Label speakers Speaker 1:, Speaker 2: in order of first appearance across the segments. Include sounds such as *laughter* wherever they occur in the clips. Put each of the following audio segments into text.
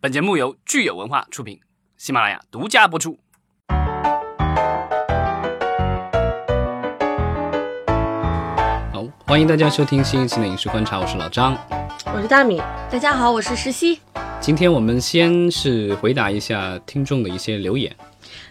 Speaker 1: 本节目由聚友文化出品，喜马拉雅独家播出。好，欢迎大家收听新一期的《影视观察》，我是老张。
Speaker 2: 我是大米，
Speaker 3: 大家好，我是石溪。
Speaker 1: 今天我们先是回答一下听众的一些留言。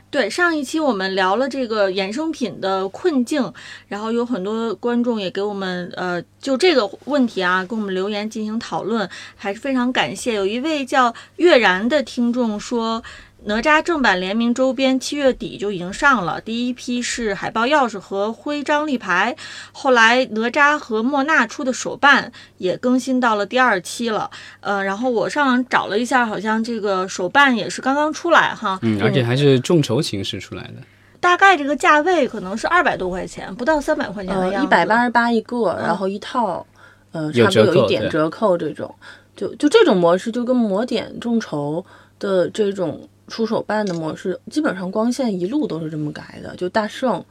Speaker 3: 对，上一期我们聊了这个衍生品的困境，然后有很多观众也给我们呃就这个问题啊给我们留言进行讨论，还是非常感谢。有一位叫月然的听众说。哪吒正版联名周边七月底就已经上了，第一批是海报、钥匙和徽章立牌，后来哪吒和莫娜出的手办也更新到了第二期了。呃，然后我上网找了一下，好像这个手办也是刚刚出来哈，
Speaker 1: 嗯，而且还是众筹形式出来的，
Speaker 3: 大概这个价位可能是二百多块钱，不到三百块钱的样
Speaker 2: 子，一百八十八一个，然后一套，呃，差不多有一点折扣这种，就就这种模式就跟魔点众筹的这种。出手办的模式，基本上光线一路都是这么改的，就大圣、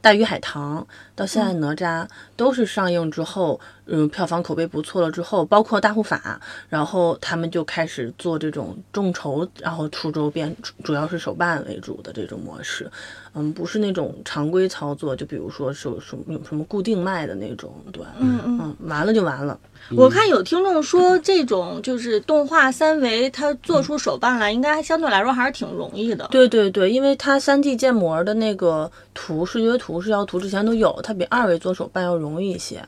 Speaker 2: 大鱼海棠到现在哪吒都是上映之后，嗯，票房口碑不错了之后，包括大护法，然后他们就开始做这种众筹，然后出周边，主要是手办为主的这种模式，嗯，不是那种常规操作，就比如说是什么有什么固定卖的那种，对，
Speaker 3: 嗯嗯，
Speaker 2: 完了就完了。
Speaker 3: 我看有听众说，这种就是动画三维，它做出手办来，应该相对来说还是挺容易的。
Speaker 2: 对对对，因为它三 D 建模的那个图、视觉图、视效图之前都有，它比二维做手办要容易一些。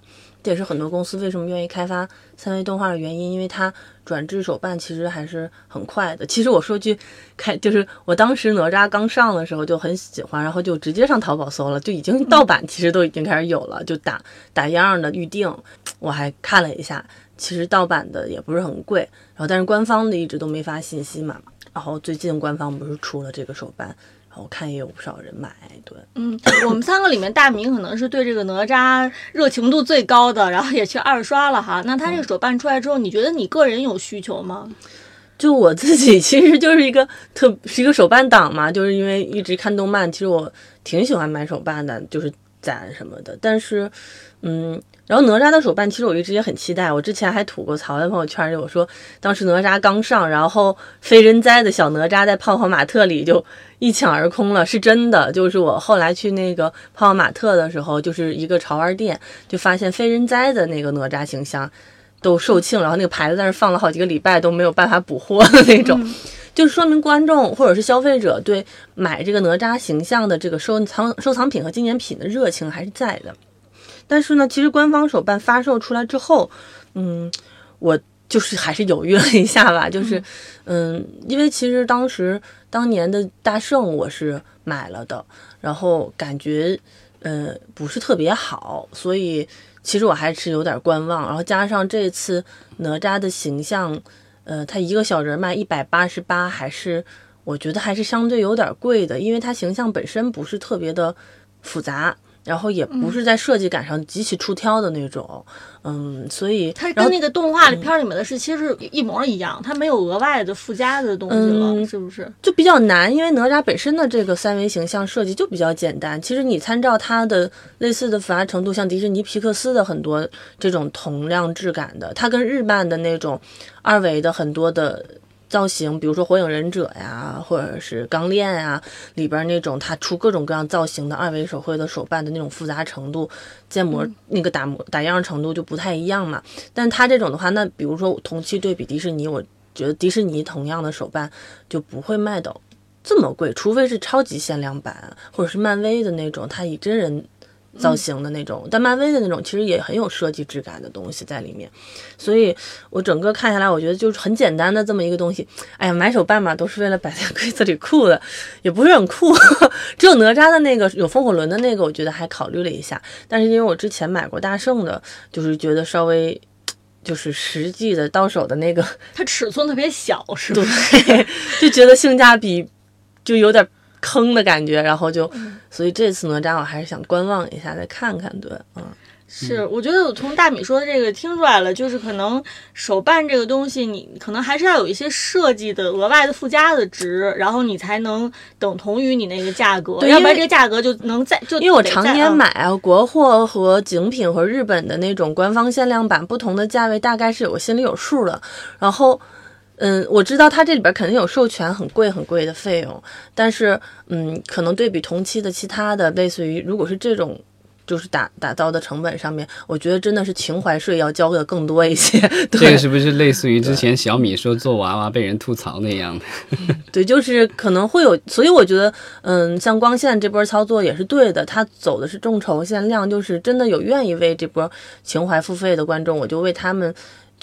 Speaker 2: 这也是很多公司为什么愿意开发三维动画的原因，因为它转制手办其实还是很快的。其实我说句开，就是我当时哪吒刚上的时候就很喜欢，然后就直接上淘宝搜了，就已经盗版，其实都已经开始有了，就打打样的预定。我还看了一下，其实盗版的也不是很贵，然后但是官方的一直都没发信息嘛。然后最近官方不是出了这个手办。我看也有不少人买，对，
Speaker 3: 嗯，我们三个里面，大明可能是对这个哪吒热情度最高的，然后也去二刷了哈。那他这个手办出来之后，你觉得你个人有需求吗？
Speaker 2: 就我自己其实就是一个特是一个手办党嘛，就是因为一直看动漫，其实我挺喜欢买手办的，就是攒什么的。但是，嗯。然后哪吒的手办，其实我一直也很期待。我之前还吐过槽在朋友圈里，我说当时哪吒刚上，然后非人哉的小哪吒在泡泡玛特里就一抢而空了，是真的。就是我后来去那个泡泡玛特的时候，就是一个潮玩店，就发现非人哉的那个哪吒形象都售罄，然后那个牌子在那放了好几个礼拜都没有办法补货的那种，*laughs* 就说明观众或者是消费者对买这个哪吒形象的这个收藏收藏品和纪念品的热情还是在的。但是呢，其实官方手办发售出来之后，嗯，我就是还是犹豫了一下吧，就是，嗯，因为其实当时当年的大圣我是买了的，然后感觉，呃，不是特别好，所以其实我还是有点观望。然后加上这次哪吒的形象，呃，他一个小人卖一百八十八，还是我觉得还是相对有点贵的，因为他形象本身不是特别的复杂。然后也不是在设计感上极其出挑的那种，嗯，所以
Speaker 3: 它跟那个动画片里面的是其实一模一样，它没有额外的附加的东西了，是不是？
Speaker 2: 就比较难，因为哪吒本身的这个三维形象设计就比较简单。其实你参照它的类似的复杂程度，像迪士尼皮克斯的很多这种同样质感的，它跟日漫的那种二维的很多的。造型，比如说《火影忍者》呀，或者是《钢炼》呀，里边那种他出各种各样造型的二维手绘的手办的那种复杂程度，建模那个打磨打样程度就不太一样嘛。但他这种的话，那比如说同期对比迪士尼，我觉得迪士尼同样的手办就不会卖到这么贵，除非是超级限量版，或者是漫威的那种，它以真人。造型的那种，但漫威的那种其实也很有设计质感的东西在里面，所以我整个看下来，我觉得就是很简单的这么一个东西。哎呀，买手办嘛，都是为了摆在 *laughs* 柜子里酷的，也不是很酷。只有哪吒的那个有风火轮的那个，我觉得还考虑了一下，但是因为我之前买过大圣的，就是觉得稍微就是实际的到手的那个，
Speaker 3: 它尺寸特别小，是
Speaker 2: 吧？对，就觉得性价比就有点。坑的感觉，然后就，所以这次哪吒我还是想观望一下，再看看。对，嗯，
Speaker 3: 是，我觉得我从大米说的这个听出来了，就是可能手办这个东西，你可能还是要有一些设计的额外的附加的值，然后你才能等同于你那个价格，要不然这个价格就能在就
Speaker 2: 因为我常年买啊，国货和精品和日本的那种官方限量版，不同的价位大概是有个心里有数的，然后。嗯，我知道它这里边肯定有授权很贵很贵的费用，但是嗯，可能对比同期的其他的，类似于如果是这种。就是打打造的成本上面，我觉得真的是情怀税要交的更多一些。*laughs*
Speaker 1: 这个是不是类似于之前小米说做娃娃被人吐槽那样的？*laughs*
Speaker 2: 对，就是可能会有，所以我觉得，嗯，像光线这波操作也是对的，它走的是众筹限量，就是真的有愿意为这波情怀付费的观众，我就为他们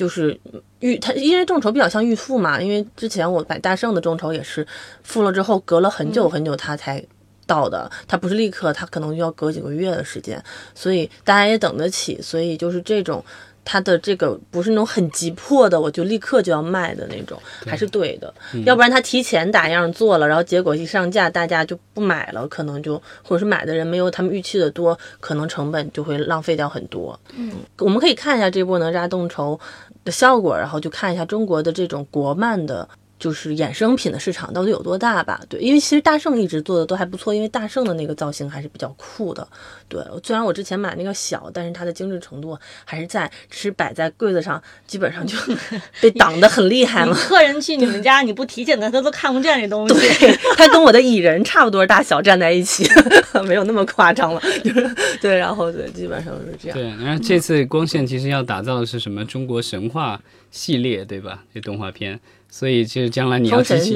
Speaker 2: 就是预他，因为众筹比较像预付嘛，因为之前我买大圣的众筹也是付了之后隔了很久很久他才。到的，他不是立刻，他可能就要隔几个月的时间，所以大家也等得起，所以就是这种，他的这个不是那种很急迫的，我就立刻就要卖的那种，还是对的，要不然他提前打样做了，然后结果一上架，大家就不买了，可能就或者是买的人没有他们预期的多，可能成本就会浪费掉很多。嗯，我们可以看一下这波哪吒众筹的效果，然后就看一下中国的这种国漫的。就是衍生品的市场到底有多大吧？对，因为其实大圣一直做的都还不错，因为大圣的那个造型还是比较酷的。对，虽然我之前买那个小，但是它的精致程度还是在，只是摆在柜子上，基本上就 *laughs* 被挡得很厉害嘛。
Speaker 3: 客人去你们家，你不提醒他，他都看不见这东西。
Speaker 2: 对，他跟我的蚁人差不多大小站在一起，*laughs* 没有那么夸张了。就是对，然后对，基本上是这样。
Speaker 1: 对，然后这次光线其实要打造的是什么？中国神话系列，对吧？这动画片。所以就是将来你要集齐，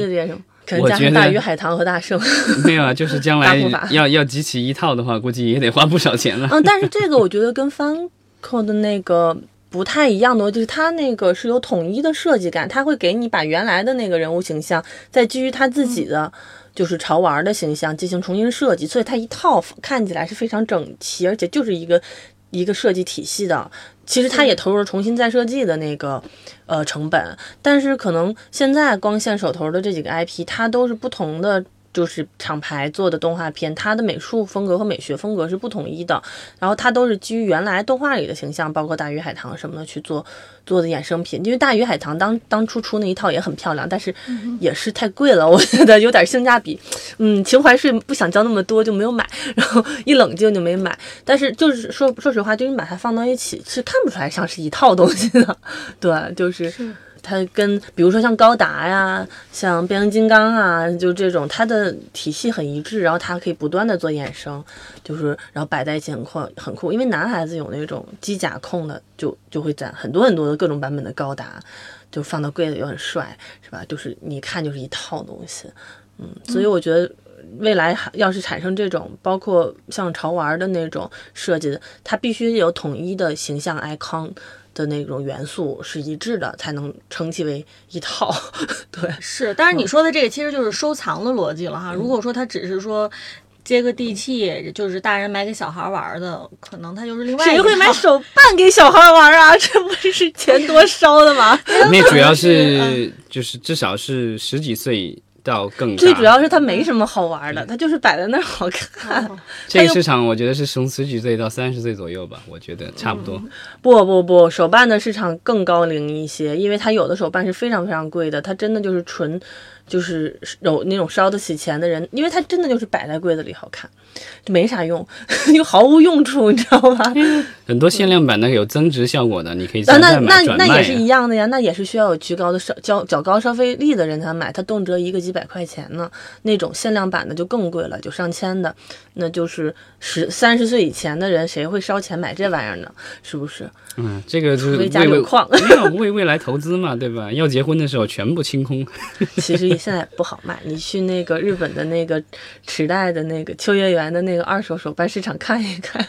Speaker 2: 我觉得大鱼海棠和大圣 *laughs*
Speaker 1: 没有啊，就是将来 *laughs* 要要集齐一套的话，估计也得花不少钱了。
Speaker 2: 嗯，但是这个我觉得跟方扣的那个不太一样的，就是它那个是有统一的设计感，它会给你把原来的那个人物形象，再基于他自己的就是潮玩的形象进行重新设计，所以它一套看起来是非常整齐，而且就是一个一个设计体系的。其实它也投入了重新再设计的那个，呃，成本，但是可能现在光线手头的这几个 IP，它都是不同的。就是厂牌做的动画片，它的美术风格和美学风格是不统一的，然后它都是基于原来动画里的形象，包括大鱼海棠什么的去做做的衍生品。因为大鱼海棠当当初出那一套也很漂亮，但是也是太贵了，我觉得有点性价比，嗯，情怀税不想交那么多就没有买，然后一冷静就没买。但是就是说说实话，就你把它放到一起是看不出来像是一套东西的，*laughs* 对，就是。它跟比如说像高达呀，像变形金刚啊，就这种它的体系很一致，然后它可以不断的做衍生，就是然后摆在一起很酷很酷。因为男孩子有那种机甲控的，就就会攒很多很多的各种版本的高达，就放到柜子又很帅，是吧？就是你看就是一套东西，嗯，所以我觉得未来要是产生这种包括像潮玩的那种设计的，它必须有统一的形象 icon。的那种元素是一致的，才能称其为一套。*laughs* 对，
Speaker 3: 是。但是你说的这个其实就是收藏的逻辑了哈。如果说它只是说接个地气，就是大人买给小孩玩的，可能他就是另外。
Speaker 2: 谁会买手办给小孩玩啊？*laughs* 这不是钱多烧的吗？*laughs*
Speaker 1: 那主要是就是至少是十几岁。到更
Speaker 2: 最主要是它没什么好玩的，它就是摆在那儿好看。*laughs*
Speaker 1: 这个市场我觉得是从十几岁到三十岁左右吧，我觉得差不多。
Speaker 2: 不不不，手办的市场更高龄一些，因为它有的手办是非常非常贵的，它真的就是纯。就是有那种烧得起钱的人，因为它真的就是摆在柜子里好看，就没啥用，*laughs* 又毫无用处，你知道吗？
Speaker 1: 很多限量版的有增值效果的，你可以
Speaker 2: 那那那那也是一样的呀，那也是需要有极高的消较较高消费力的人才买，它动辄一个几百块钱呢。那种限量版的就更贵了，就上千的，那就是十三十岁以前的人谁会烧钱买这玩意儿呢？是不是？
Speaker 1: 嗯，这个就是为
Speaker 2: 为
Speaker 1: 没有为未来投资嘛，对吧？要结婚的时候全部清空。*laughs*
Speaker 2: 其实现在不好卖，你去那个日本的那个池袋的那个秋叶原的那个二手手办市场看一看。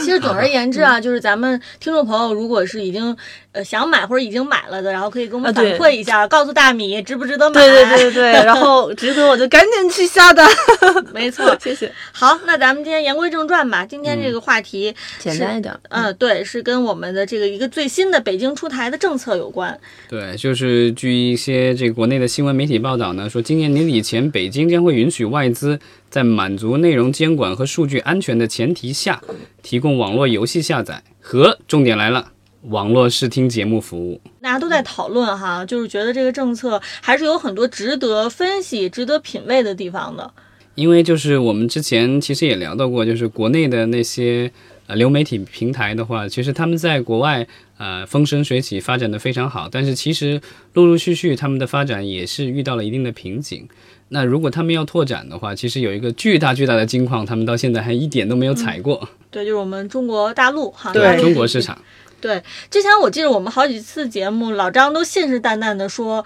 Speaker 3: 其实总而言之啊，就是咱们听众朋友如果是已经呃想买或者已经买了的，然后可以给我们反馈一下，告诉大米值不值得买。
Speaker 2: 对对对对，然后值得我就赶紧去下单。*laughs*
Speaker 3: 没错，
Speaker 2: 谢谢。
Speaker 3: 好，那咱们今天言归正传吧。今天这个话题
Speaker 2: 简单一点。
Speaker 3: 嗯，对，是跟我们的这个一个最新的北京出台的政策有关。
Speaker 1: 对，就是据一些这个国内的新闻媒体报道呢，说今年年底前，北京将会允许外资在满足内容监管和数据安全的前提下，提供网络游戏下载和重点来了，网络视听节目服务。
Speaker 3: 大家都在讨论哈，就是觉得这个政策还是有很多值得分析、值得品味的地方的。
Speaker 1: 因为就是我们之前其实也聊到过，就是国内的那些。呃流媒体平台的话，其实他们在国外呃风生水起，发展的非常好。但是其实陆陆续续他们的发展也是遇到了一定的瓶颈。那如果他们要拓展的话，其实有一个巨大巨大的金矿，他们到现在还一点都没有采过。
Speaker 3: 对，就是我们中国大陆哈，
Speaker 2: 对
Speaker 1: 中国市场。
Speaker 3: 对，之前我记得我们好几次节目，老张都信誓旦旦的说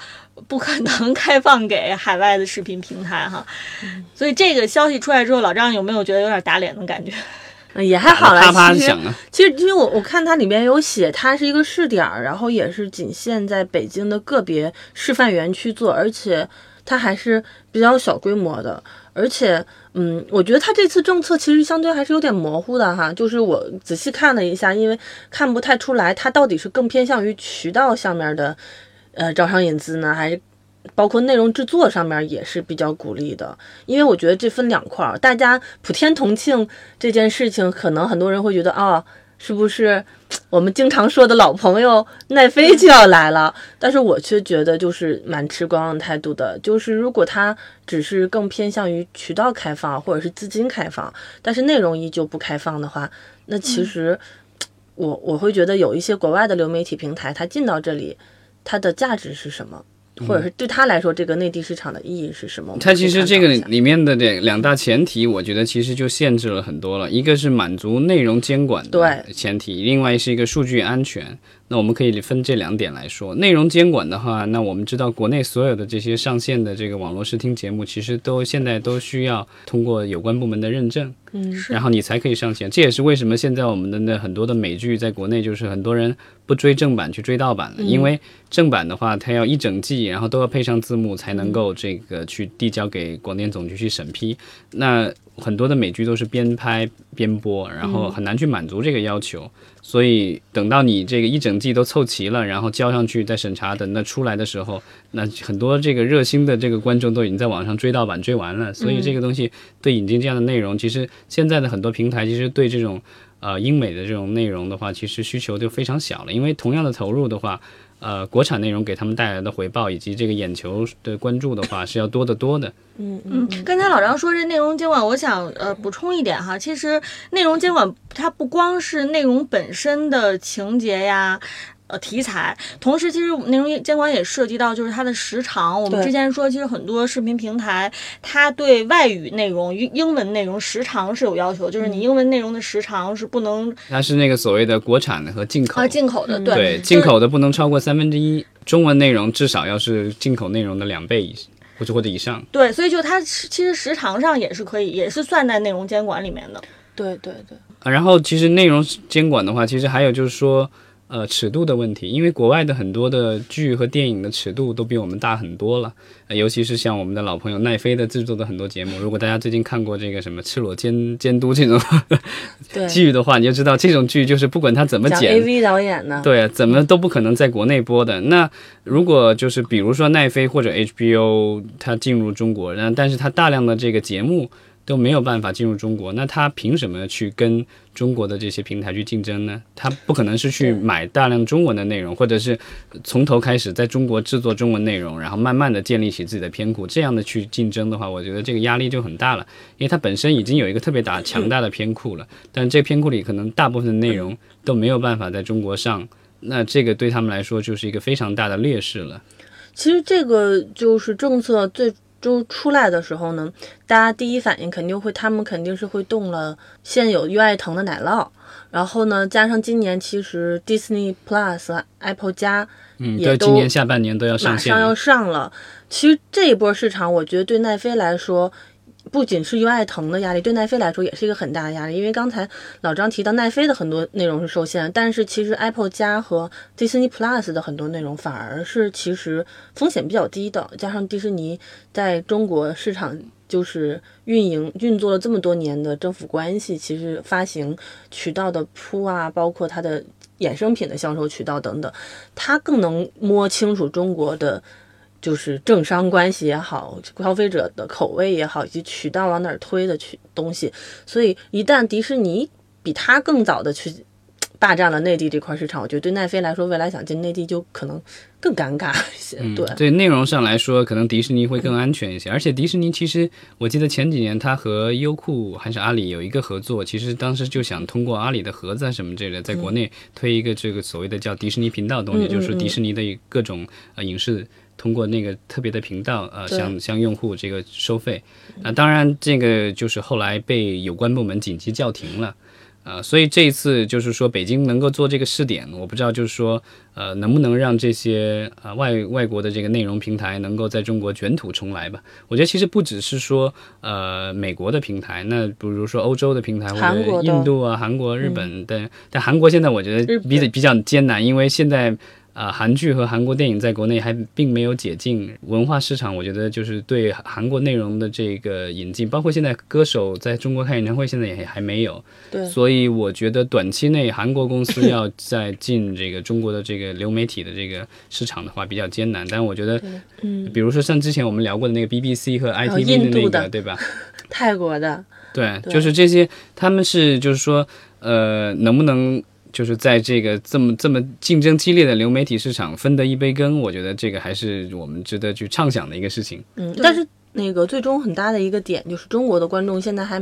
Speaker 3: 不可能 *laughs* 开放给海外的视频平台哈，所以这个消息出来之后，老张有没有觉得有点打脸的感觉？
Speaker 2: 嗯也还好啦。
Speaker 1: 啪啪
Speaker 2: 其实
Speaker 1: 响啊！
Speaker 2: 其实因为我我看它里面有写，它是一个试点儿，然后也是仅限在北京的个别示范园区做，而且它还是比较小规模的，而且嗯，我觉得它这次政策其实相对还是有点模糊的哈，就是我仔细看了一下，因为看不太出来它到底是更偏向于渠道上面的呃招商引资呢，还是包括内容制作上面也是比较鼓励的，因为我觉得这分两块儿，大家普天同庆这件事情，可能很多人会觉得啊、是不是我们经常说的老朋友奈飞就要来了？但是我却觉得就是蛮持观望态度的，就是如果它只是更偏向于渠道开放或者是资金开放，但是内容依旧不开放的话，那其实我我会觉得有一些国外的流媒体平台，它进到这里，它的价值是什么？或者是对他来说，这个内地市场的意义是什么？
Speaker 1: 它其实这个里面的这两大前提，我觉得其实就限制了很多了。一个是满足内容监管的前提，另外是一个数据安全。那我们可以分这两点来说。内容监管的话，那我们知道国内所有的这些上线的这个网络视听节目，其实都现在都需要通过有关部门的认证，
Speaker 2: 嗯，
Speaker 1: 然后你才可以上线。这也是为什么现在我们的那很多的美剧在国内就是很多人不追正版去追盗版了，因为正版的话它要一整季，然后都要配上字幕才能够这个去递交给广电总局去审批。那很多的美剧都是边拍边播，然后很难去满足这个要求。所以等到你这个一整季都凑齐了，然后交上去再审查，等那出来的时候，那很多这个热心的这个观众都已经在网上追盗版追完了。所以这个东西对引进这样的内容，其实现在的很多平台其实对这种呃英美的这种内容的话，其实需求就非常小了。因为同样的投入的话，呃，国产内容给他们带来的回报以及这个眼球的关注的话，是要多得多的。
Speaker 2: 嗯
Speaker 3: 嗯，刚才老张说这内容监管，我想呃补充一点哈，其实内容监管它不光是内容本身的情节呀。呃，题材，同时其实内容监管也涉及到就是它的时长。我们之前说，其实很多视频平台，它对外语内容、英英文内容时长是有要求，就是你英文内容的时长是不能
Speaker 1: 它是那个所谓的国产的和进口。
Speaker 3: 啊进口的，对
Speaker 1: 对，进口的不能超过三分之一，中文内容至少要是进口内容的两倍以或者或者以上。
Speaker 3: 对，所以就它其实时长上也是可以，也是算在内容监管里面的。
Speaker 2: 对对对，
Speaker 1: 啊，然后其实内容监管的话，其实还有就是说，呃，尺度的问题，因为国外的很多的剧和电影的尺度都比我们大很多了，呃尤其是像我们的老朋友奈飞的制作的很多节目，如果大家最近看过这个什么《赤裸监监督》这种
Speaker 2: 对。
Speaker 1: 剧的话，你就知道这种剧就是不管它怎么剪
Speaker 2: ，AV 导演呢，
Speaker 1: 对，怎么都不可能在国内播的。那如果就是比如说奈飞或者 HBO 它进入中国，那但是它大量的这个节目都没有办法进入中国，那他凭什么去跟中国的这些平台去竞争呢？他不可能是去买大量中文的内容，或者是从头开始在中国制作中文内容，然后慢慢的建立起自己的偏库，这样的去竞争的话，我觉得这个压力就很大了，因为它本身已经有一个特别大强大的偏库了，但这片库里可能大部分内容都没有办法在中国上。那这个对他们来说就是一个非常大的劣势了。
Speaker 2: 其实这个就是政策最终出来的时候呢，大家第一反应肯定会，他们肯定是会动了现有优爱腾的奶酪，然后呢，加上今年其实 Disney Plus、Apple 加
Speaker 1: 嗯，
Speaker 2: 也都
Speaker 1: 今年下半年都要
Speaker 2: 马
Speaker 1: 上线
Speaker 2: 上要。上了。其实这一波市场，我觉得对奈飞来说，不仅是优爱腾的压力，对奈飞来说也是一个很大的压力。因为刚才老张提到奈飞的很多内容是受限，但是其实 Apple 加和 Disney Plus 的很多内容反而是其实风险比较低的。加上迪士尼在中国市场就是运营运作了这么多年的政府关系，其实发行渠道的铺啊，包括它的衍生品的销售渠道等等，它更能摸清楚中国的。就是政商关系也好，消费者的口味也好，以及渠道往哪儿推的去东西，所以一旦迪士尼比它更早的去霸占了内地这块市场，我觉得对奈飞来说，未来想进内地就可能更尴尬一些。对，
Speaker 1: 对内容上来说，可能迪士尼会更安全一些。而且迪士尼其实，我记得前几年它和优酷还是阿里有一个合作，其实当时就想通过阿里的盒子啊什么之类的，在国内推一个这个所谓的叫迪士尼频道的东西，就是迪士尼的各种呃影视。通过那个特别的频道，呃，向向用户这个收费，那、当然这个就是后来被有关部门紧急叫停了，呃，所以这一次就是说北京能够做这个试点，我不知道就是说呃能不能让这些呃外外国的这个内容平台能够在中国卷土重来吧？我觉得其实不只是说呃美国的平台，那比如说欧洲的平台或者印度啊、韩国、日本的，但韩国现在我觉得比比较艰难，因为现在。啊、韩剧和韩国电影在国内还并没有解禁，文化市场我觉得就是对韩国内容的这个引进，包括现在歌手在中国开演唱会，现在也还没有。
Speaker 2: 对
Speaker 1: 所以我觉得短期内韩国公司要再进这个中国的这个流媒体的这个市场的话比较艰难。但我觉得，
Speaker 2: 嗯，
Speaker 1: 比如说像之前我们聊过的那个 BBC 和 ITV 的那个，对吧？
Speaker 2: 泰国的，
Speaker 1: 对，
Speaker 2: 对
Speaker 1: 就是这些，他们是就是说，呃，能不能就是在这个这么这么竞争激烈的流媒体市场分得一杯羹？我觉得这个还是我们值得去畅想的一个事情。
Speaker 2: 嗯，但是那个最终很大的一个点就是中国的观众现在还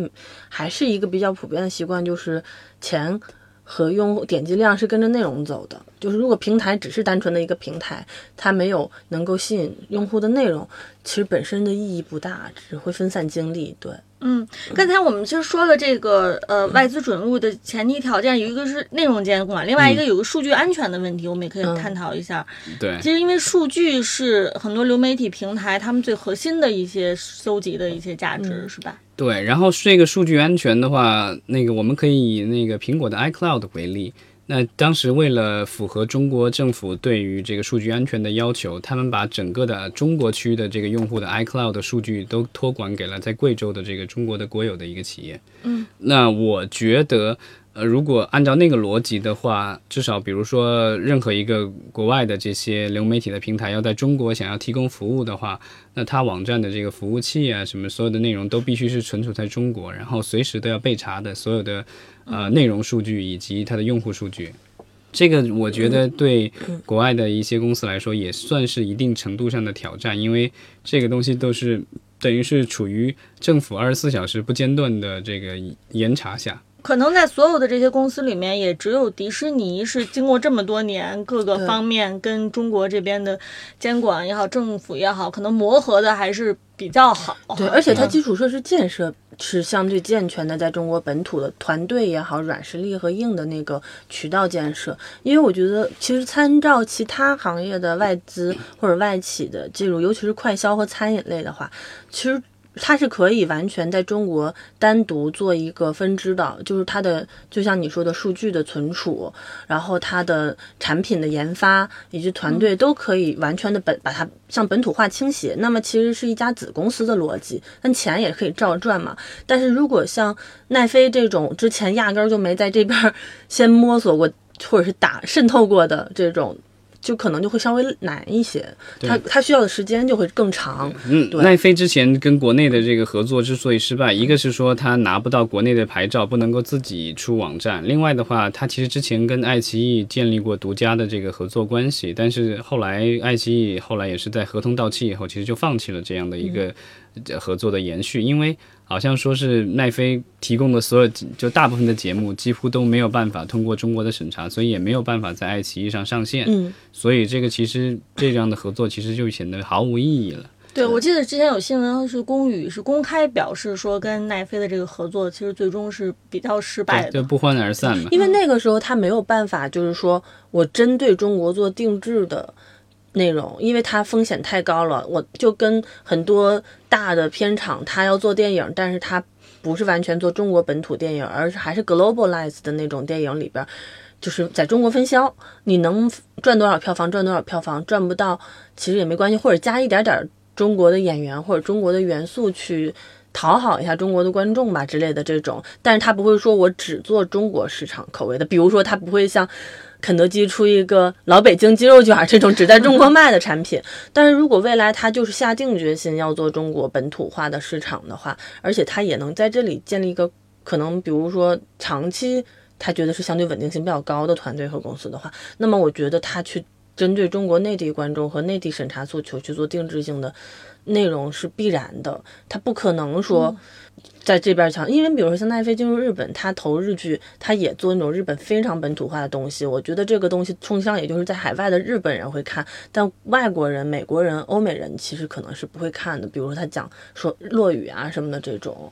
Speaker 2: 还是一个比较普遍的习惯，就是钱和用户点击量是跟着内容走的。就是如果平台只是单纯的一个平台，它没有能够吸引用户的内容，其实本身的意义不大，只会分散精力。对，
Speaker 3: 嗯，刚才我们其实说了这个呃外资准入的前提条件，有一个是内容监管，另外一个有个数据安全的问题，我们也可以
Speaker 2: 嗯
Speaker 3: 探讨一下。
Speaker 1: 对，
Speaker 3: 其实因为数据是很多流媒体平台他们最核心的一些搜集的一些价值，
Speaker 2: 嗯
Speaker 3: 是吧？
Speaker 1: 对，然后这个数据安全的话，那个我们可以以那个苹果的 iCloud 为例。那当时为了符合中国政府对于这个数据安全的要求，他们把整个的中国区的这个用户的 iCloud 的数据都托管给了在贵州的这个中国的国有的一个企业。
Speaker 3: 嗯，
Speaker 1: 那我觉得，呃，如果按照那个逻辑的话，至少比如说任何一个国外的这些流媒体的平台要在中国想要提供服务的话，那它网站的这个服务器啊，什么所有的内容都必须是存储在中国，然后随时都要被查的所有的呃内容数据以及它的用户数据。这个我觉得对国外的一些公司来说也算是一定程度上的挑战，因为这个东西都是等于是处于政府二十四小时不间断的这个严查下。
Speaker 3: 可能在所有的这些公司里面，也只有迪士尼是经过这么多年各个方面跟中国这边的监管也好、政府也好，可能磨合的还是比较好。
Speaker 2: 对，而且它
Speaker 3: 嗯
Speaker 2: 基础设施建设是相对健全的，在中国本土的团队也好，软实力和硬的那个渠道建设。因为我觉得，其实参照其他行业的外资或者外企的进入，尤其是快消和餐饮类的话，其实。它是可以完全在中国单独做一个分支的，就是它的，就像你说的数据的存储，然后它的产品的研发以及团队都可以完全的本把它向本土化倾斜。那么其实是一家子公司的逻辑，但钱也可以照赚嘛。但是如果像奈飞这种之前压根儿就没在这边先摸索过，或者是打渗透过的这种。就可能就会稍微难一些，它它需要的时间就会更长。
Speaker 1: 嗯，
Speaker 2: 对。
Speaker 1: 奈飞之前跟国内的这个合作之所以失败，一个是说他拿不到国内的牌照，不能够自己出网站；另外的话，他其实之前跟爱奇艺建立过独家的这个合作关系，但是后来爱奇艺后来也是在合同到期以后，其实就放弃了这样的一个呃合作的延续，因为好像说是奈飞提供的所有就大部分的节目几乎都没有办法通过中国的审查，所以也没有办法在爱奇艺上上线。
Speaker 2: 嗯，
Speaker 1: 所以这个其实这样的合作其实就显得毫无意义了。
Speaker 3: 对，我记得之前有新闻是龚宇是公开表示说，跟奈飞的这个合作其实最终是比较失败
Speaker 1: 的，就。不欢而散嘛。
Speaker 2: 因为那个时候他没有办法，就是说我针对中国做定制的内容，因为它风险太高了。我就跟很多大的片厂，他要做电影，但是他不是完全做中国本土电影，而是还是 globalize 的那种电影里边。就是在中国分销，你能赚多少票房赚多少票房，赚不到其实也没关系，或者加一点点中国的演员或者中国的元素去讨好一下中国的观众吧之类的这种，但是他不会说我只做中国市场口味的，比如说他不会像肯德基出一个老北京鸡肉卷这种只在中国卖的产品，但是如果未来他就是下定决心要做中国本土化的市场的话，而且他也能在这里建立一个可能，比如说长期。他觉得是相对稳定性比较高的团队和公司的话，那么我觉得他去针对中国内地观众和内地审查诉求去做定制性的内容是必然的，他不可能说在这边强，因为比如说像奈飞进入日本，他投日剧，他也做那种日本非常本土化的东西，我觉得这个东西冲向也就是在海外的日本人会看，但外国人、美国人、欧美人其实可能是不会看的，比如说他讲说落雨啊什么的这种，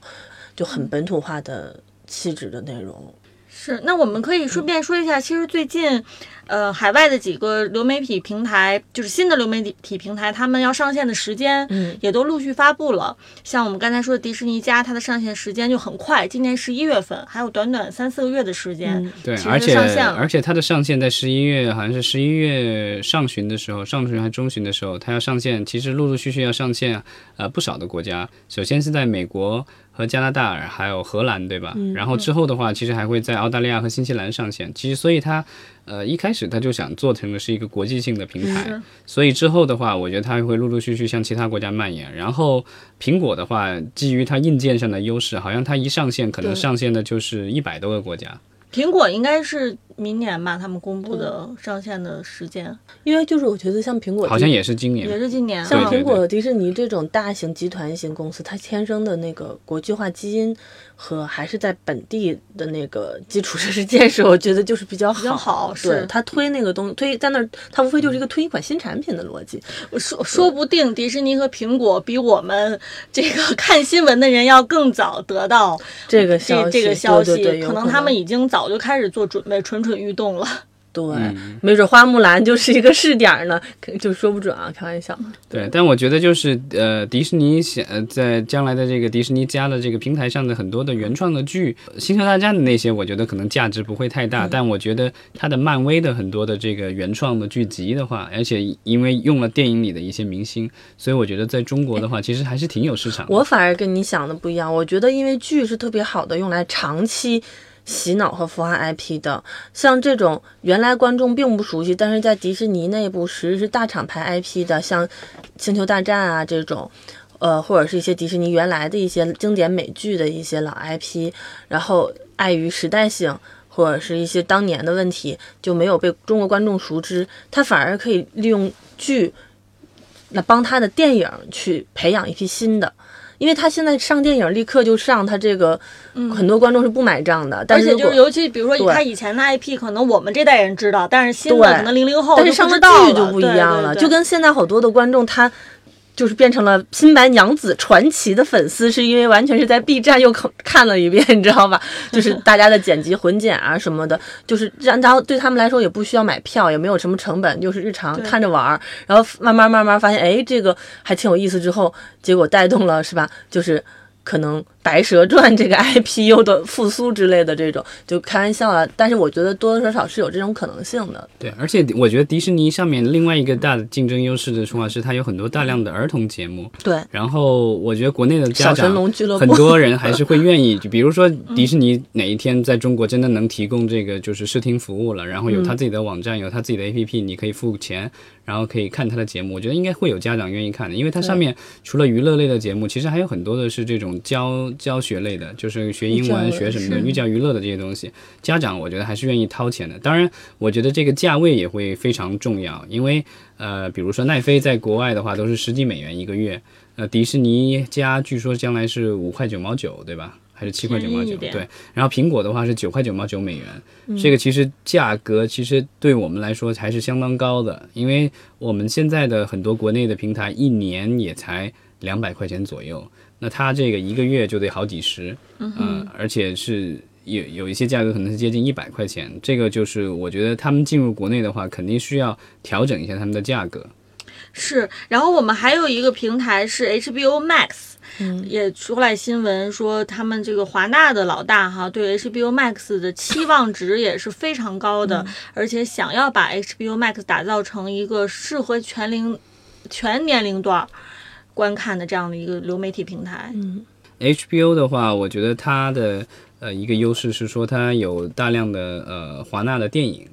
Speaker 2: 就很本土化的气质的内容。
Speaker 3: 是，那我们可以顺便说一下，其实最近，呃，海外的几个流媒体平台，就是新的流媒体平台，他们要上线的时间，
Speaker 2: 嗯
Speaker 3: 也都陆续发布了。像我们刚才说的迪士尼家，它的上线时间就很快，今年十一月份，还有短短三四个月的时间，
Speaker 2: 嗯
Speaker 1: 对，而且
Speaker 3: 上线
Speaker 1: 而且它的上线在十一月，好像是十一月上旬的时候，上旬还中旬的时候，它要上线，其实陆陆续续要上线呃不少的国家。首先是在美国和加拿大，还有荷兰，对吧？
Speaker 2: 嗯
Speaker 1: 然后之后的话，其实还会在澳大利亚和新西兰上线。其实所以它呃一开始它就想做成的是一个国际性的平台，所以之后的话，我觉得它会陆陆续续向其他国家蔓延。然后苹果的话，基于它硬件上的优势，好像它一上线可能上线的就是一百多个国家。
Speaker 3: 苹果应该是明年吧，他们公布的上线的时间，
Speaker 2: 因为就是我觉得像苹果
Speaker 1: 好像也是今年。
Speaker 3: 也是今年。
Speaker 2: 像苹果、迪士尼这种大型集团型公司，它天生的那个国际化基因和还是在本地的那个基础设施建设，我觉得就是比较好。
Speaker 3: 比较好
Speaker 2: 对
Speaker 3: 是
Speaker 2: 它推那个东推在那儿，它无非就是一个推一款新产品的逻辑。
Speaker 3: 说说不定迪士尼和苹果比我们这个看新闻的人要更早得到
Speaker 2: 这个消息，
Speaker 3: 这这个消息，
Speaker 2: 对对对可
Speaker 3: 能他们已经早就开始做准备，蠢蠢欲动了。*laughs*
Speaker 2: 对，
Speaker 1: 嗯
Speaker 2: 没准花木兰就是一个试点儿呢，*laughs* 可就说不准啊，开玩笑。
Speaker 1: 对，但我觉得就是呃，迪士尼想呃在将来的这个迪士尼家的这个平台上的很多的原创的剧，《星球大战》的那些，我觉得可能价值不会太大，但我觉得它的漫威的很多的这个原创的剧集的话，而且因为用了电影里的一些明星，所以我觉得在中国的话，其实还是挺有市场的。
Speaker 2: 我反而跟你想的不一样，我觉得因为剧是特别好的，用来长期洗脑和孵化 IP 的。像这种原来观众并不熟悉，但是在迪士尼内部其实是大厂牌 IP 的，像《星球大战》啊这种。呃，或者是一些迪士尼原来的一些经典美剧的一些老 IP，然后碍于时代性或者是一些当年的问题，就没有被中国观众熟知，它反而可以利用剧来帮他的电影去培养一批新的。因为他现在上电影立刻就上，他这个很多观众是不买账的。但
Speaker 3: 而且
Speaker 2: 是
Speaker 3: 就是尤其比如说
Speaker 2: 对
Speaker 3: 他以前的 IP，可能我们这代人知道，但是新的可能零零后就
Speaker 2: 但是上了剧就不一样了，
Speaker 3: 对对对
Speaker 2: 就跟现在好多的观众他。就是变成了《新白娘子传奇》的粉丝，是因为完全是在 B 站又看看了一遍，你知道吧？就是大家的剪辑混剪啊什么的，就是然然后对他们来说也不需要买票，也没有什么成本，就是日常看着玩儿，然后慢慢慢慢发现，哎，这个还挺有意思，之后结果带动了是吧？就是可能《白蛇传》这个 IP 又的复苏之类的这种，就开玩笑啊。但是我觉得多多少少是有这种可能性的。
Speaker 1: 对，而且我觉得迪士尼上面另外一个大的竞争优势的说法是，它有很多大量的儿童节目。
Speaker 2: 对，
Speaker 1: 然后我觉得国内的家长很多人还是会愿意，就比如说迪士尼哪一天在中国真的能提供这个就是视听服务了，然后有他自己的网站，有他自己的 APP，你可以付钱，然后可以看他的节目。我觉得应该会有家长愿意看的，因为它上面除了娱乐类的节目，其实还有很多的是这种教教学类的，就是学英文、学什么的寓教于乐的这些东西。家长我觉得还是愿意掏钱的。当然，我觉得这个价位也会非常重要，因为呃，比如说奈飞在国外的话都是十几美元一个月，呃，迪士尼家据说将来是五块九毛九，对吧？还是七块九毛九？对。然后苹果的话是九块九毛九美元，这个其实价格其实对我们来说还是相当高的，因为我们现在的很多国内的平台一年也才两百块钱左右，那它这个一个月就得好几十，嗯、而且是。有有一些价格可能是接近一百块钱，这个就是我觉得他们进入国内的话，肯定需要调整一下他们的价格。
Speaker 3: 是，然后我们还有一个平台是 HBO Max，
Speaker 2: 嗯
Speaker 3: 也出来新闻说他们这个华纳的老大哈对 HBO Max 的期望值也是非常高的，而且想要把 HBO Max 打造成一个适合全龄全年龄段儿观看的这样的一个流媒体平台。
Speaker 2: 嗯
Speaker 1: HBO 的话，我觉得它的呃一个优势是说它有大量的呃华纳的电影，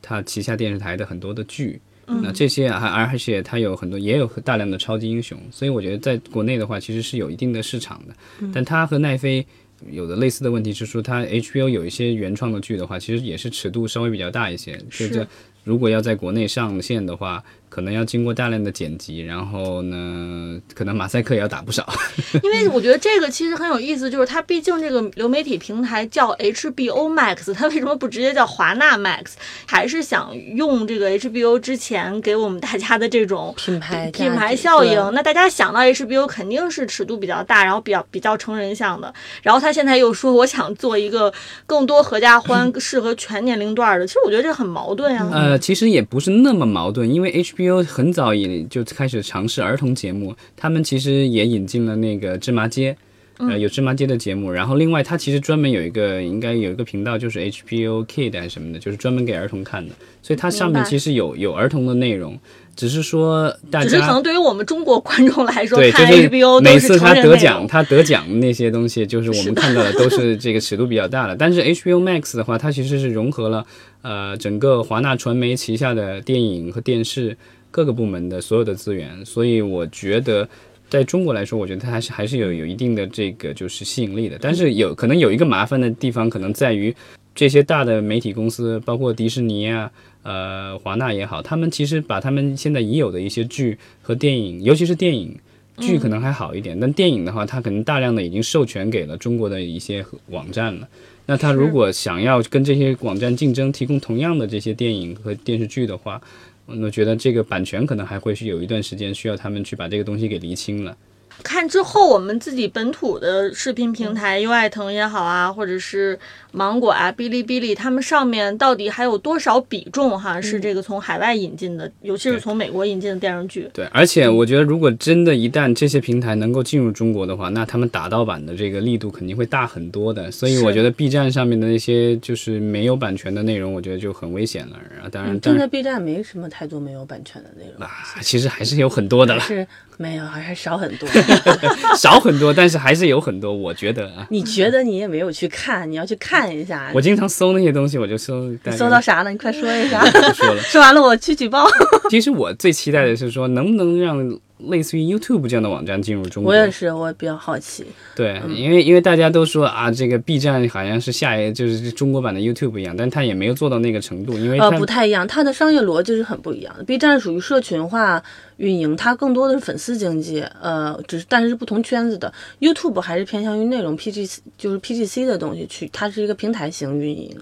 Speaker 1: 它旗下电视台的很多的剧。那这些还而且它有很多也有大量的超级英雄，所以我觉得在国内的话其实是有一定的市场的。但它和奈飞有的类似的问题是说，它 HBO 有一些原创的剧的话，其实也是尺度稍微比较大一些，就是如果要在国内上线的话。可能要经过大量的剪辑，然后呢，可能马赛克也要打不少。*laughs*
Speaker 3: 因为我觉得这个其实很有意思，就是它毕竟这个流媒体平台叫 HBO Max，它为什么不直接叫华纳 Max？还是想用这个 HBO 之前给我们大家的这种
Speaker 2: 品牌
Speaker 3: 品牌效应。那大家想到 HBO 肯定是尺度比较大，然后比较比较成人向的。然后他现在又说我想做一个更多合家欢、*laughs* 适合全年龄段的。其实我觉得这很矛盾呀。
Speaker 1: 呃，其实也不是那么矛盾，因为 HBO。HBO 很早也就开始尝试儿童节目，他们其实也引进了那个芝麻街，呃，有芝麻街的节目。然后另外，它其实专门有一个，应该有一个频道，就是 HBO Kid 还是什么的，就是专门给儿童看的。所以它上面其实有有儿童的内容，只是说大家
Speaker 3: 只是可能对于我们中国观众来说，
Speaker 1: 对，
Speaker 3: 看 HBO
Speaker 1: 每次他得奖，他得奖的那些东西，就是我们看到的都是这个尺度比较大的。但是 HBO Max 的话，它其实是融合了呃整个华纳传媒旗下的电影和电视。各个部门的所有的资源，所以我觉得在中国来说，我觉得它还是还是有有一定的这个就是吸引力的。但是有可能有一个麻烦的地方，可能在于这些大的媒体公司，包括迪士尼啊、呃华纳也好，他们其实把他们现在已有的一些剧和电影，尤其是电影剧可能还好一点，但电影的话，它可能大量的已经授权给了中国的一些网站了。那他如果想要跟这些网站竞争，提供同样的这些电影和电视剧的话，我觉得这个版权可能还会是有一段时间需要他们去把这个东西给厘清了。
Speaker 3: 看之后，我们自己本土的视频平台，优爱腾也好啊，或者是芒果啊、哔哩哔哩，他们上面到底还有多少比重哈？是这个从海外引进的，尤其是从美国引进的电视剧。
Speaker 1: 对，而且我觉得，如果真的一旦这些平台能够进入中国的话，那他们打盗版的这个力度肯定会大很多的。所以我觉得 B 站上面的那些就是没有版权的内容，我觉得就很危险了。然后当然，
Speaker 2: 现在 B 站没什么太多没有版权的内容
Speaker 1: 啊，其实还是有很多的了。
Speaker 2: 是没有，还少很多。*laughs*
Speaker 1: 少很多，但是还是有很多。我觉得啊，
Speaker 2: 你觉得你也没有去看，你要去看一下。
Speaker 1: 我经常搜那些东西，我就搜。
Speaker 2: 搜到啥了？你快说一下。*laughs*
Speaker 1: 不说了。*laughs*
Speaker 2: 说完了，我去举报。
Speaker 1: 其实我最期待的是说，能不能让。类似于 YouTube 这样的网站进入中国，
Speaker 2: 我也是，我比较好奇。
Speaker 1: 对，因为因为大家都说啊，这个 B 站好像是下一就是中国版的 YouTube 一样，但它也没有做到那个程度，因为
Speaker 2: 呃不太一样，它的商业逻辑是很不一样的。B 站属于社群化运营，它更多的是粉丝经济，呃，只是但是不同圈子的 YouTube 还是偏向于内容 PG 就是 PGC 的东西去，它是一个平台型运营，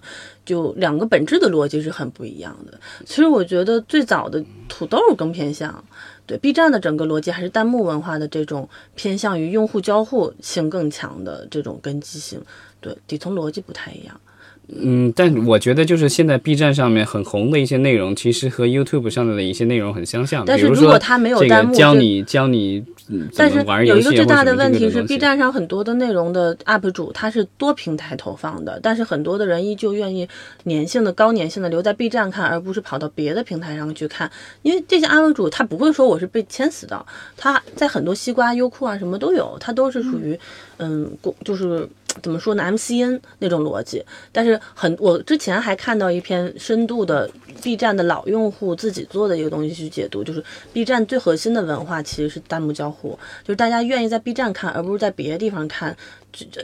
Speaker 2: 就两个本质的逻辑是很不一样的。其实我觉得最早的土豆更偏向。对 B 站的整个逻辑还是弹幕文化的这种偏向于用户交互性更强的这种根基性，对底层逻辑不太一样。
Speaker 1: 嗯，但我觉得就是现在 B 站上面很红的一些内容，其实和 YouTube 上面的一些内容很相像。
Speaker 2: 但是如果它没有弹幕，
Speaker 1: 教你教你。
Speaker 2: 但是有一个最大的问题是，B 站上很多的内容的 UP 主他是多平台投放的，但是很多的人依旧愿意粘性的高粘性的留在 B 站看，而不是跑到别的平台上去看，因为这些 UP 主他不会说我是被牵死的，他在很多西瓜、优酷啊什么都有，他都是属于嗯，就是。怎么说呢？MCN 那种逻辑，但是很，我之前还看到一篇深度的 B 站的老用户自己做的一个东西去解读，就是 B 站最核心的文化其实是弹幕交互，就是大家愿意在 B 站看，而不是在别的地方看。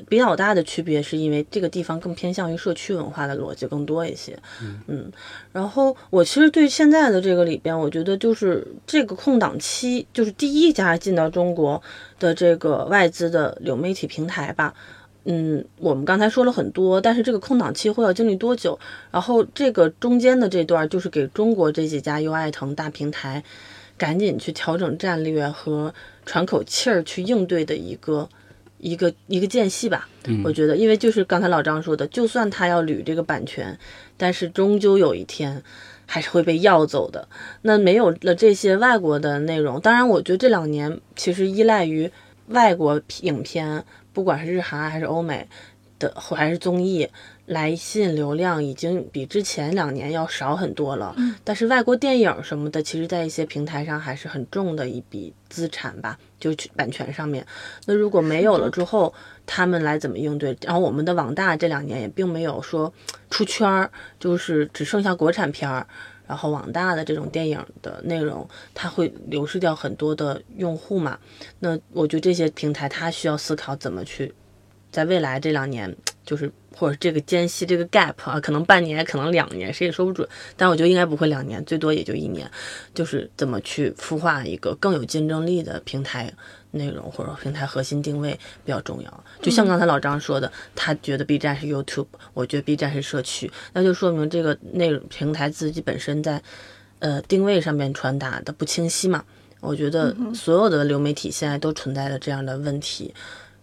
Speaker 2: 比较大的区别是因为这个地方更偏向于社区文化的逻辑更多一些。嗯，然后我其实对现在的这个里边，我觉得就是这个空档期，就是第一家进到中国的这个外资的流媒体平台吧。嗯，我们刚才说了很多，但是这个空档期会要经历多久？然后这个中间的这段就是给中国这几家优爱腾大平台赶紧去调整战略和喘口气儿去应对的一个一个一个间隙吧。我觉得，因为就是刚才老张说的，就算他要捋这个版权，但是终究有一天还是会被要走的。那没有了这些外国的内容，当然，我觉得这两年其实依赖于外国影片。不管是日韩还是欧美的，还是综艺来吸引流量，已经比之前两年要少很多了。嗯，但是外国电影什么的，其实在一些平台上还是很重的一笔资产吧，就版权上面。那如果没有了之后，他们来怎么应对？然后我们的网大这两年也并没有说出圈儿，就是只剩下国产片儿。然后网大的这种电影的内容，它会流失掉很多的用户嘛？那我觉得这些平台它需要思考怎么去在未来这两年，就是或者这个间隙这个 gap 啊，可能半年，可能两年，谁也说不准。但我觉得应该不会两年，最多也就一年。就是怎么去孵化一个更有竞争力的平台内容，或者平台核心定位比较重要。就像刚才老张说的，他觉得 B 站是 YouTube，我觉得 B 站是社区，那就说明这个内容平台自己本身在呃定位上面传达的不清晰嘛。我觉得所有的流媒体现在都存在着这样的问题。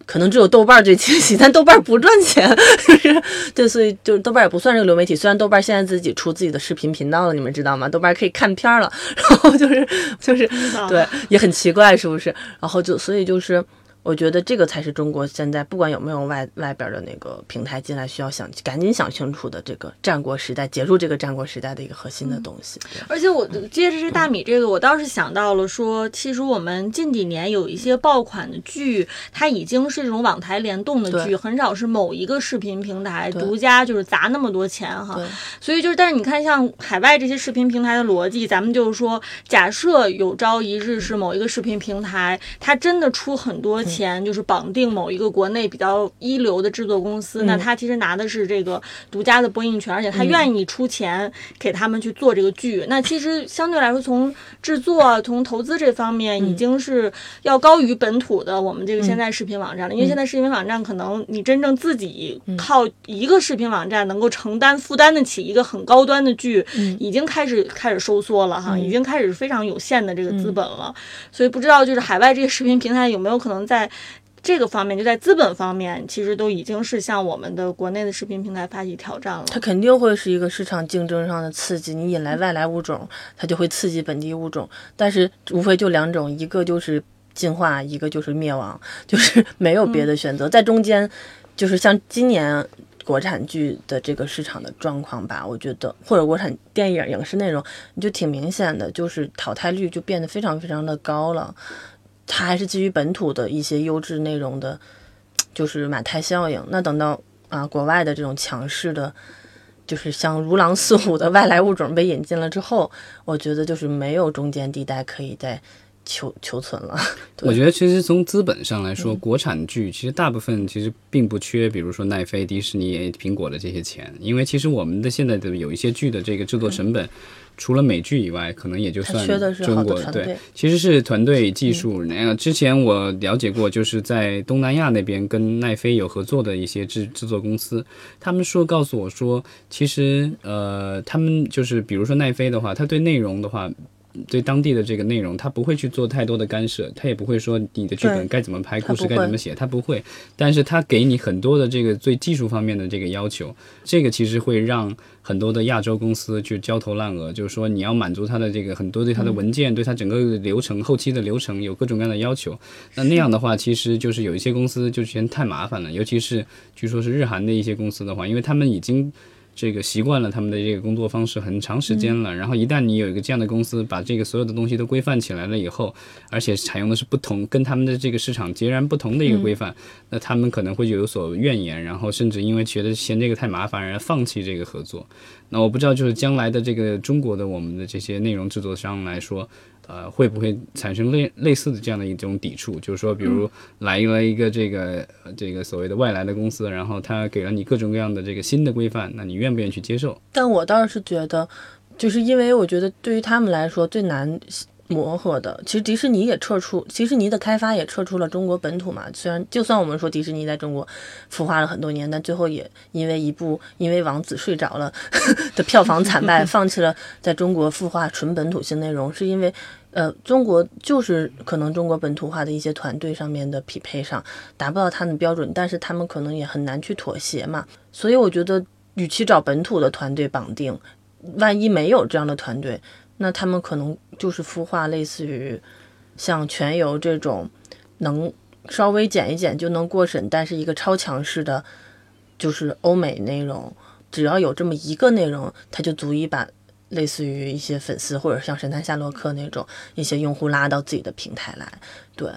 Speaker 2: 可能只有豆瓣最清晰，*laughs* 但豆瓣不赚钱，就 *laughs* 是对，所以就是豆瓣也不算是个流媒体。虽然豆瓣现在自己出自己的视频频道了，你们知道吗？豆瓣可以看片了，*laughs* 然后就是就是对，也很奇怪，是不是？然后就所以就是。我觉得这个才是中国现在不管有没有外外边的那个平台进来，需要想赶紧想清楚的这个战国时代结束这个战国时代的一个核心的东西。
Speaker 3: 而且我接着这大米这个，我倒是想到了说，其实我们近几年有一些爆款的剧，它已经是这种网台联动的剧，很少是某一个视频平台独家就是砸那么多钱哈。所以就是，但是你看像海外这些视频平台的逻辑，咱们就是说，假设有朝一日是某一个视频平台，它真的出很多。钱就是绑定某一个国内比较一流的制作公司，那他其实拿的是这个独家的播映权，而且他愿意出钱给他们去做这个剧。那其实相对来说，从制作、从投资这方面，已经是要高于本土的我们这个现在视频网站了。因为现在视频网站可能你真正自己靠一个视频网站能够承担负担得起一个很高端的剧，已经开始开始收缩了哈，已经开始非常有限的这个资本了。所以不知道就是海外这些视频平台有没有可能在。在这个方面，就在资本方面，其实都已经是向我们的国内的视频平台发起挑战了。
Speaker 2: 它肯定会是一个市场竞争上的刺激，你引来外来物种，它就会刺激本地物种。但是无非就两种，一个就是进化，一个就是灭亡，就是没有别的选择。在中间，就是像今年国产剧的这个市场的状况吧，我觉得或者国产电影影视内容，你就挺明显的，就是淘汰率就变得非常非常的高了。它还是基于本土的一些优质内容的，*tsk* 就是马太效应。那等到啊，国外的这种强势的，就是像如狼似虎的外来物种被引进了之后，我觉得就是没有中间地带可以再求求存了。*laughs*
Speaker 1: 我觉得其实从资本上来说，国产剧其实大部分其实并不缺，比如说奈飞、迪士尼、苹果的这些钱，因为其实我们的现在的有一些剧的这个制作成本。除了美剧以外，可能也就算中国对，其实是团队技术。那个之前我了解过，就是在东南亚那边跟奈飞有合作的一些制制作公司，他们说告诉我说，其实呃，他们就是比如说奈飞的话，他对内容的话。对当地的这个内容，他不会去做太多的干涉，他也不会说你的剧本该怎么拍，故事该怎么写，他不会。但是他给你很多的这个最技术方面的这个要求，这个其实会让很多的亚洲公司去焦头烂额。就是说，你要满足他的这个很多对他的文件，对他整个流程后期的流程有各种各样的要求。那那样的话，其实就是有一些公司就嫌太麻烦了，尤其是据说是日韩的一些公司的话，因为他们已经。这个习惯了他们的这个工作方式很长时间了，然后一旦你有一个这样的公司，把这个所有的东西都规范起来了以后，而且采用的是不同跟他们的这个市场截然不同的一个规范，那他们可能会有所怨言，然后甚至因为觉得嫌这个太麻烦，而放弃这个合作。那我不知道，就是将来的这个中国的我们的这些内容制作商来说。呃，会不会产生类类似的这样的一种抵触？就是说，比如来了一个这个这个所谓的外来的公司，然后他给了你各种各样的这个新的规范，那你愿不愿意去接受？
Speaker 2: 但我倒是觉得，就是因为我觉得对于他们来说最难。磨合的，其实迪士尼也撤出，迪士尼的开发也撤出了中国本土嘛。虽然就算我们说迪士尼在中国孵化了很多年，但最后也因为一部因为王子睡着了的票房惨败，*laughs* 放弃了在中国孵化纯本土性内容。是因为呃，中国就是可能中国本土化的一些团队上面的匹配上达不到他们的标准，但是他们可能也很难去妥协嘛。所以我觉得，与其找本土的团队绑定，万一没有这样的团队。那他们可能就是孵化类似于像全游这种能稍微剪一剪就能过审，但是一个超强势的，就是欧美内容，只要有这么一个内容，它就足以把类似于一些粉丝或者像神探夏洛克那种一些用户拉到自己的平台来。对，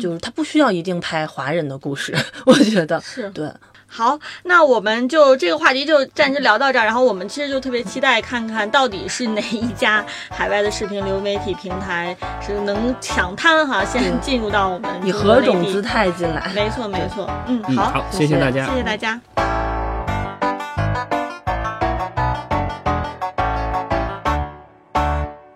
Speaker 2: 就是他不需要一定拍华人的故事，*laughs* 我觉得
Speaker 3: 是
Speaker 2: 对。
Speaker 3: 好，那我们就这个话题就暂时聊到这儿。然后我们其实就特别期待看看到底是哪一家海外的视频流媒体平台是能抢滩哈，先进入到我们
Speaker 2: 以何种姿态进来？
Speaker 3: 没错没错，嗯，
Speaker 1: 嗯，
Speaker 3: 好，
Speaker 1: 好，谢谢大家，
Speaker 3: 谢谢大家。